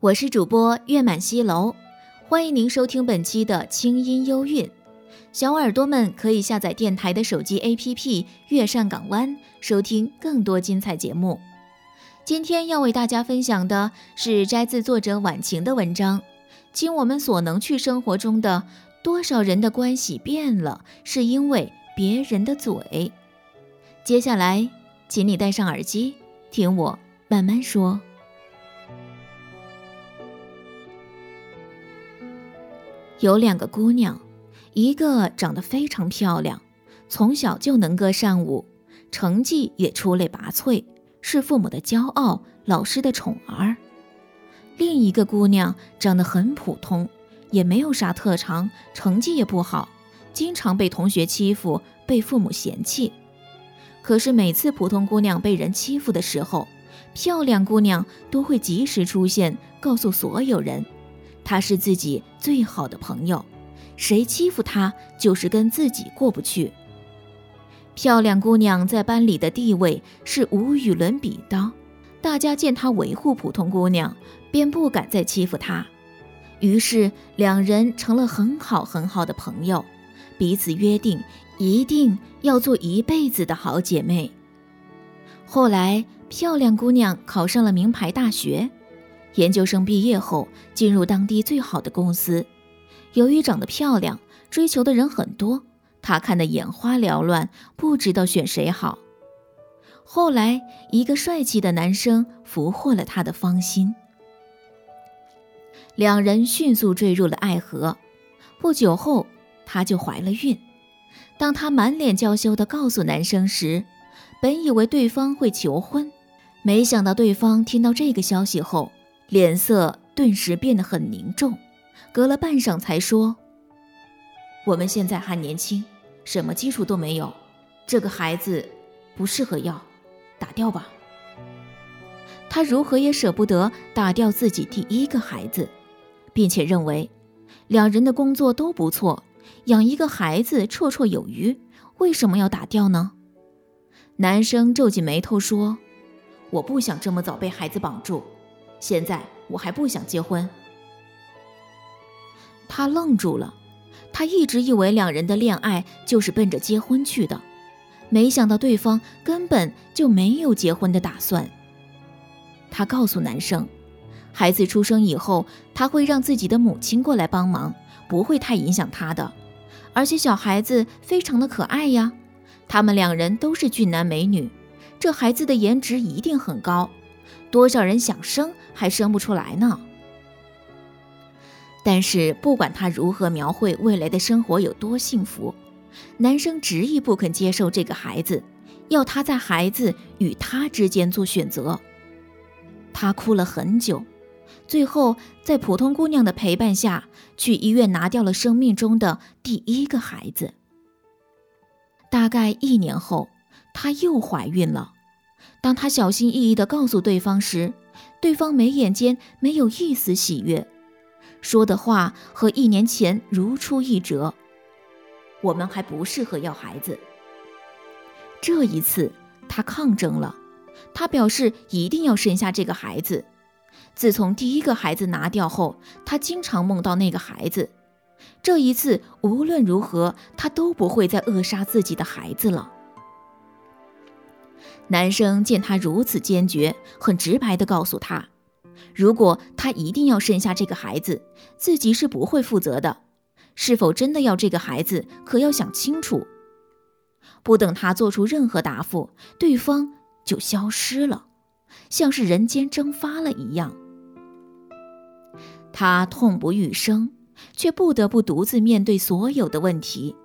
我是主播月满西楼，欢迎您收听本期的清音幽韵。小耳朵们可以下载电台的手机 APP“ 月上港湾”，收听更多精彩节目。今天要为大家分享的是摘自作者晚晴的文章，《尽我们所能去生活中的多少人的关系变了，是因为别人的嘴》。接下来，请你戴上耳机，听我慢慢说。有两个姑娘，一个长得非常漂亮，从小就能歌善舞，成绩也出类拔萃，是父母的骄傲，老师的宠儿；另一个姑娘长得很普通，也没有啥特长，成绩也不好，经常被同学欺负，被父母嫌弃。可是每次普通姑娘被人欺负的时候，漂亮姑娘都会及时出现，告诉所有人。他是自己最好的朋友，谁欺负他就是跟自己过不去。漂亮姑娘在班里的地位是无与伦比的，大家见她维护普通姑娘，便不敢再欺负她。于是两人成了很好很好的朋友，彼此约定一定要做一辈子的好姐妹。后来，漂亮姑娘考上了名牌大学。研究生毕业后，进入当地最好的公司。由于长得漂亮，追求的人很多，她看得眼花缭乱，不知道选谁好。后来，一个帅气的男生俘获了她的芳心，两人迅速坠入了爱河。不久后，她就怀了孕。当她满脸娇羞地告诉男生时，本以为对方会求婚，没想到对方听到这个消息后。脸色顿时变得很凝重，隔了半晌才说：“我们现在还年轻，什么基础都没有，这个孩子不适合要，打掉吧。”他如何也舍不得打掉自己第一个孩子，并且认为两人的工作都不错，养一个孩子绰绰有余，为什么要打掉呢？男生皱紧眉头说：“我不想这么早被孩子绑住。”现在我还不想结婚。他愣住了，他一直以为两人的恋爱就是奔着结婚去的，没想到对方根本就没有结婚的打算。他告诉男生，孩子出生以后，他会让自己的母亲过来帮忙，不会太影响他的，而且小孩子非常的可爱呀，他们两人都是俊男美女，这孩子的颜值一定很高。多少人想生还生不出来呢？但是不管他如何描绘未来的生活有多幸福，男生执意不肯接受这个孩子，要他在孩子与他之间做选择。他哭了很久，最后在普通姑娘的陪伴下去医院拿掉了生命中的第一个孩子。大概一年后，她又怀孕了。当他小心翼翼地告诉对方时，对方眉眼间没有一丝喜悦，说的话和一年前如出一辙。我们还不适合要孩子。这一次，他抗争了，他表示一定要生下这个孩子。自从第一个孩子拿掉后，他经常梦到那个孩子。这一次，无论如何，他都不会再扼杀自己的孩子了。男生见他如此坚决，很直白地告诉他，如果他一定要生下这个孩子，自己是不会负责的。是否真的要这个孩子，可要想清楚。不等他做出任何答复，对方就消失了，像是人间蒸发了一样。她痛不欲生，却不得不独自面对所有的问题：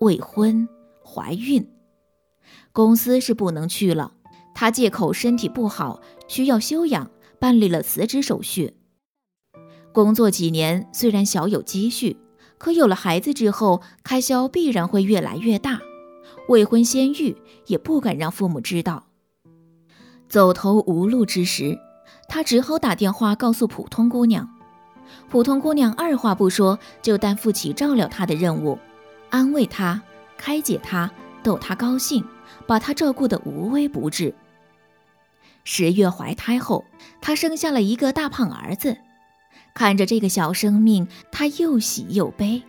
未婚、怀孕。公司是不能去了，她借口身体不好，需要休养，办理了辞职手续。工作几年，虽然小有积蓄，可有了孩子之后，开销必然会越来越大。未婚先育，也不敢让父母知道。走投无路之时，他只好打电话告诉普通姑娘。普通姑娘二话不说，就担负起照料她的任务，安慰她，开解她，逗她高兴，把她照顾得无微不至。十月怀胎后，她生下了一个大胖儿子。看着这个小生命，她又喜又悲。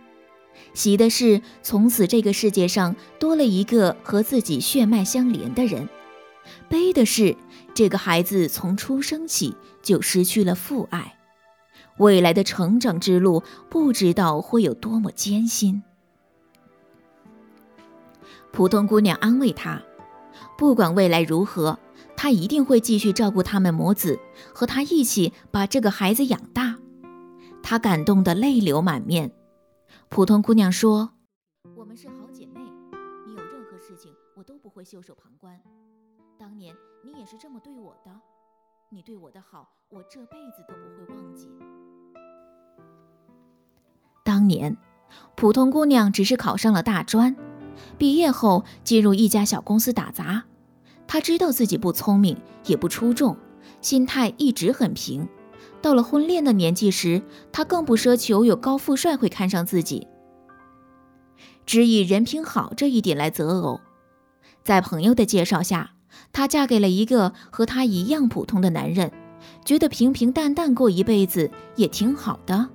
喜的是，从此这个世界上多了一个和自己血脉相连的人；悲的是，这个孩子从出生起就失去了父爱，未来的成长之路不知道会有多么艰辛。普通姑娘安慰他：“不管未来如何，她一定会继续照顾他们母子，和他一起把这个孩子养大。”她感动得泪流满面。普通姑娘说：“我们是好姐妹，你有任何事情，我都不会袖手旁观。当年你也是这么对我的，你对我的好，我这辈子都不会忘记。”当年，普通姑娘只是考上了大专，毕业后进入一家小公司打杂。她知道自己不聪明，也不出众，心态一直很平。到了婚恋的年纪时，她更不奢求有高富帅会看上自己，只以人品好这一点来择偶。在朋友的介绍下，她嫁给了一个和她一样普通的男人，觉得平平淡淡过一辈子也挺好的。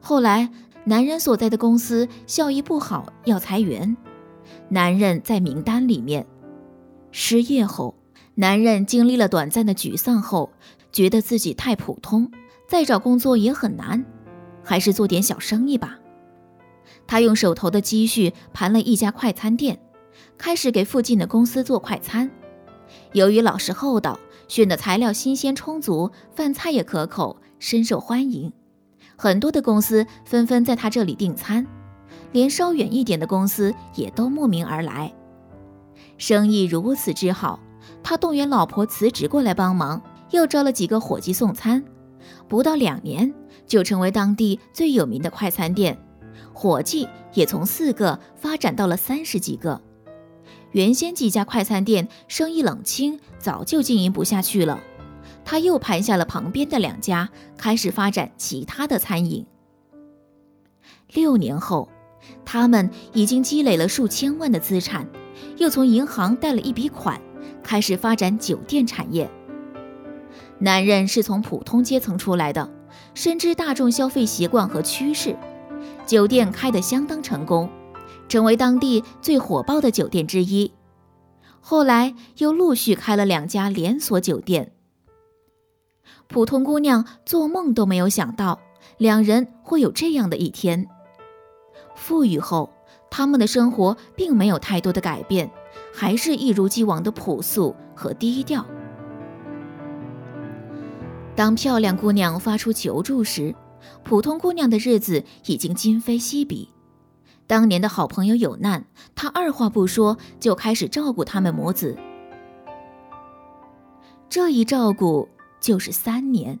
后来，男人所在的公司效益不好，要裁员，男人在名单里面。失业后，男人经历了短暂的沮丧后。觉得自己太普通，再找工作也很难，还是做点小生意吧。他用手头的积蓄盘了一家快餐店，开始给附近的公司做快餐。由于老实厚道，选的材料新鲜充足，饭菜也可口，深受欢迎。很多的公司纷纷在他这里订餐，连稍远一点的公司也都慕名而来。生意如此之好，他动员老婆辞职过来帮忙。又招了几个伙计送餐，不到两年就成为当地最有名的快餐店，伙计也从四个发展到了三十几个。原先几家快餐店生意冷清，早就经营不下去了。他又盘下了旁边的两家，开始发展其他的餐饮。六年后，他们已经积累了数千万的资产，又从银行贷了一笔款，开始发展酒店产业。男人是从普通阶层出来的，深知大众消费习惯和趋势，酒店开得相当成功，成为当地最火爆的酒店之一。后来又陆续开了两家连锁酒店。普通姑娘做梦都没有想到，两人会有这样的一天。富裕后，他们的生活并没有太多的改变，还是一如既往的朴素和低调。当漂亮姑娘发出求助时，普通姑娘的日子已经今非昔比。当年的好朋友有难，她二话不说就开始照顾他们母子。这一照顾就是三年，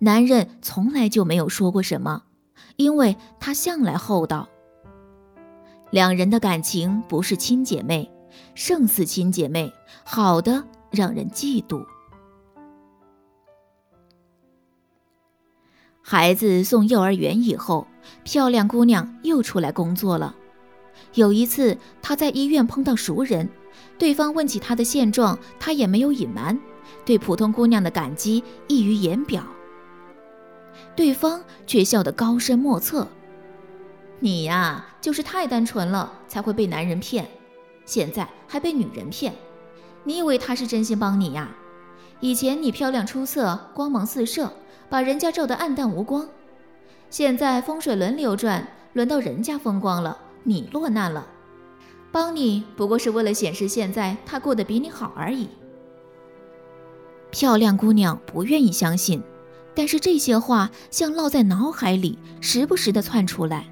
男人从来就没有说过什么，因为他向来厚道。两人的感情不是亲姐妹，胜似亲姐妹，好的让人嫉妒。孩子送幼儿园以后，漂亮姑娘又出来工作了。有一次，她在医院碰到熟人，对方问起她的现状，她也没有隐瞒，对普通姑娘的感激溢于言表。对方却笑得高深莫测：“你呀，就是太单纯了，才会被男人骗，现在还被女人骗。你以为他是真心帮你呀？以前你漂亮出色，光芒四射。”把人家照得暗淡无光，现在风水轮流转，轮到人家风光了，你落难了。帮你不过是为了显示现在他过得比你好而已。漂亮姑娘不愿意相信，但是这些话像烙在脑海里，时不时的窜出来。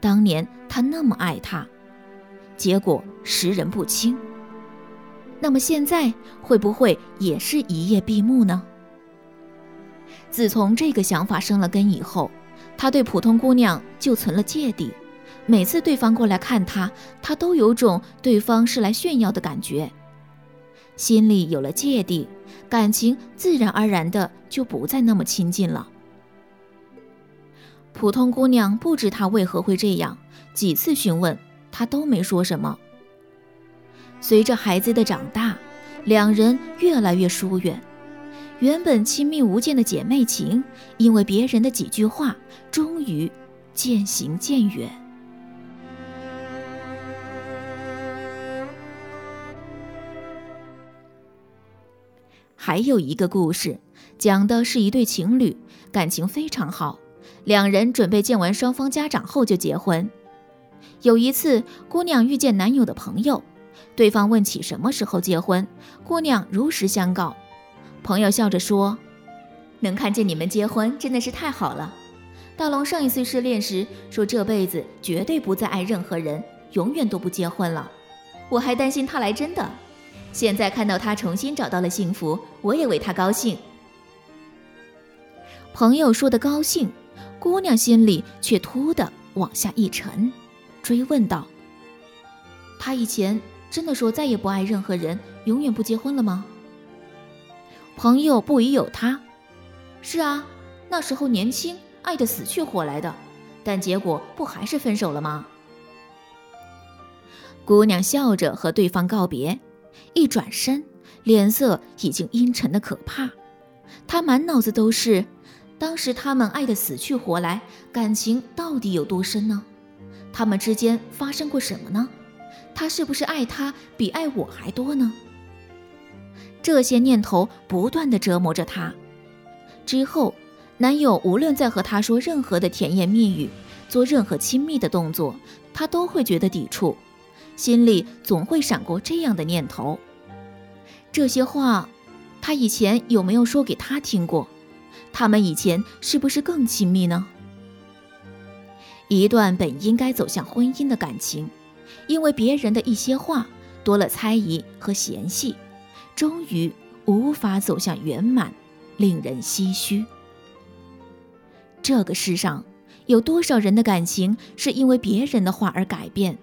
当年他那么爱她，结果识人不清。那么现在会不会也是一夜闭目呢？自从这个想法生了根以后，他对普通姑娘就存了芥蒂。每次对方过来看他，他都有种对方是来炫耀的感觉，心里有了芥蒂，感情自然而然的就不再那么亲近了。普通姑娘不知他为何会这样，几次询问他都没说什么。随着孩子的长大，两人越来越疏远，原本亲密无间的姐妹情，因为别人的几句话，终于渐行渐远。还有一个故事，讲的是一对情侣，感情非常好，两人准备见完双方家长后就结婚。有一次，姑娘遇见男友的朋友，对方问起什么时候结婚，姑娘如实相告。朋友笑着说：“能看见你们结婚，真的是太好了。大龙上一次失恋时说这辈子绝对不再爱任何人，永远都不结婚了。我还担心他来真的。”现在看到他重新找到了幸福，我也为他高兴。朋友说的高兴，姑娘心里却突的往下一沉，追问道：“他以前真的说再也不爱任何人，永远不结婚了吗？”朋友不疑有他：“是啊，那时候年轻，爱得死去活来的，但结果不还是分手了吗？”姑娘笑着和对方告别。一转身，脸色已经阴沉的可怕。他满脑子都是，当时他们爱得死去活来，感情到底有多深呢？他们之间发生过什么呢？他是不是爱他比爱我还多呢？这些念头不断的折磨着他。之后，男友无论在和他说任何的甜言蜜语，做任何亲密的动作，他都会觉得抵触。心里总会闪过这样的念头：这些话，他以前有没有说给他听过？他们以前是不是更亲密呢？一段本应该走向婚姻的感情，因为别人的一些话，多了猜疑和嫌隙，终于无法走向圆满，令人唏嘘。这个世上，有多少人的感情是因为别人的话而改变？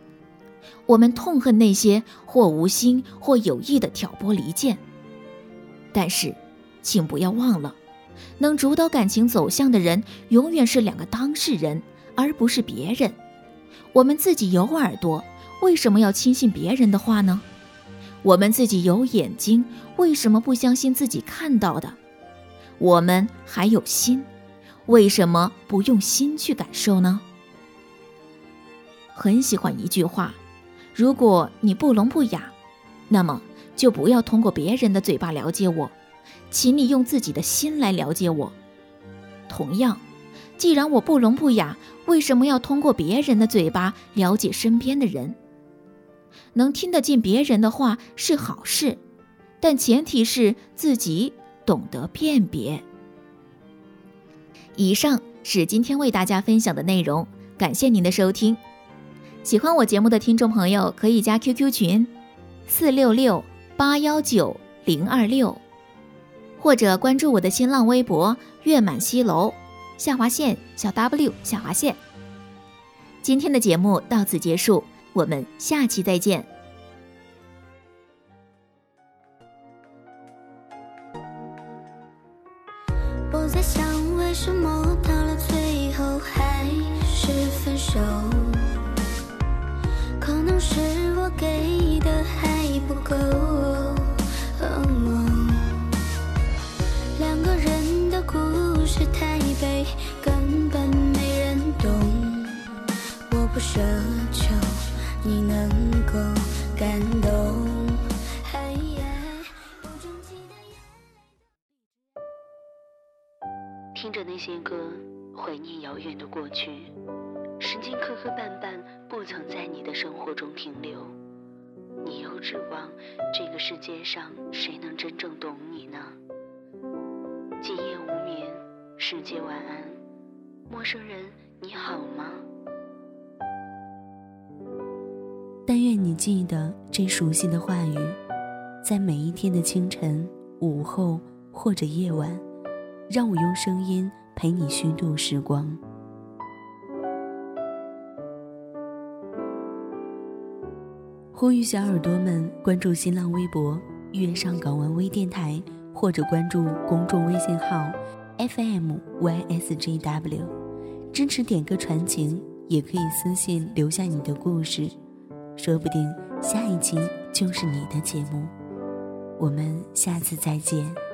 我们痛恨那些或无心或有意的挑拨离间，但是，请不要忘了，能主导感情走向的人永远是两个当事人，而不是别人。我们自己有耳朵，为什么要轻信别人的话呢？我们自己有眼睛，为什么不相信自己看到的？我们还有心，为什么不用心去感受呢？很喜欢一句话。如果你不聋不哑，那么就不要通过别人的嘴巴了解我，请你用自己的心来了解我。同样，既然我不聋不哑，为什么要通过别人的嘴巴了解身边的人？能听得进别人的话是好事，但前提是自己懂得辨别。以上是今天为大家分享的内容，感谢您的收听。喜欢我节目的听众朋友，可以加 QQ 群四六六八幺九零二六，或者关注我的新浪微博“月满西楼下划线小 W 下划线”。今天的节目到此结束，我们下期再见。不奢求你能够感动。听着那些歌，怀念遥远的过去。时间磕磕绊绊，不曾在你的生活中停留。你又指望这个世界上谁能真正懂你呢？今夜无眠。世界晚安，陌生人你好吗？但愿你记得这熟悉的话语，在每一天的清晨、午后或者夜晚，让我用声音陪你虚度时光。呼吁小耳朵们关注新浪微博“月上港湾微电台”，或者关注公众微信号 “FMYSJW”，支持点歌传情，也可以私信留下你的故事，说不定下一期就是你的节目。我们下次再见。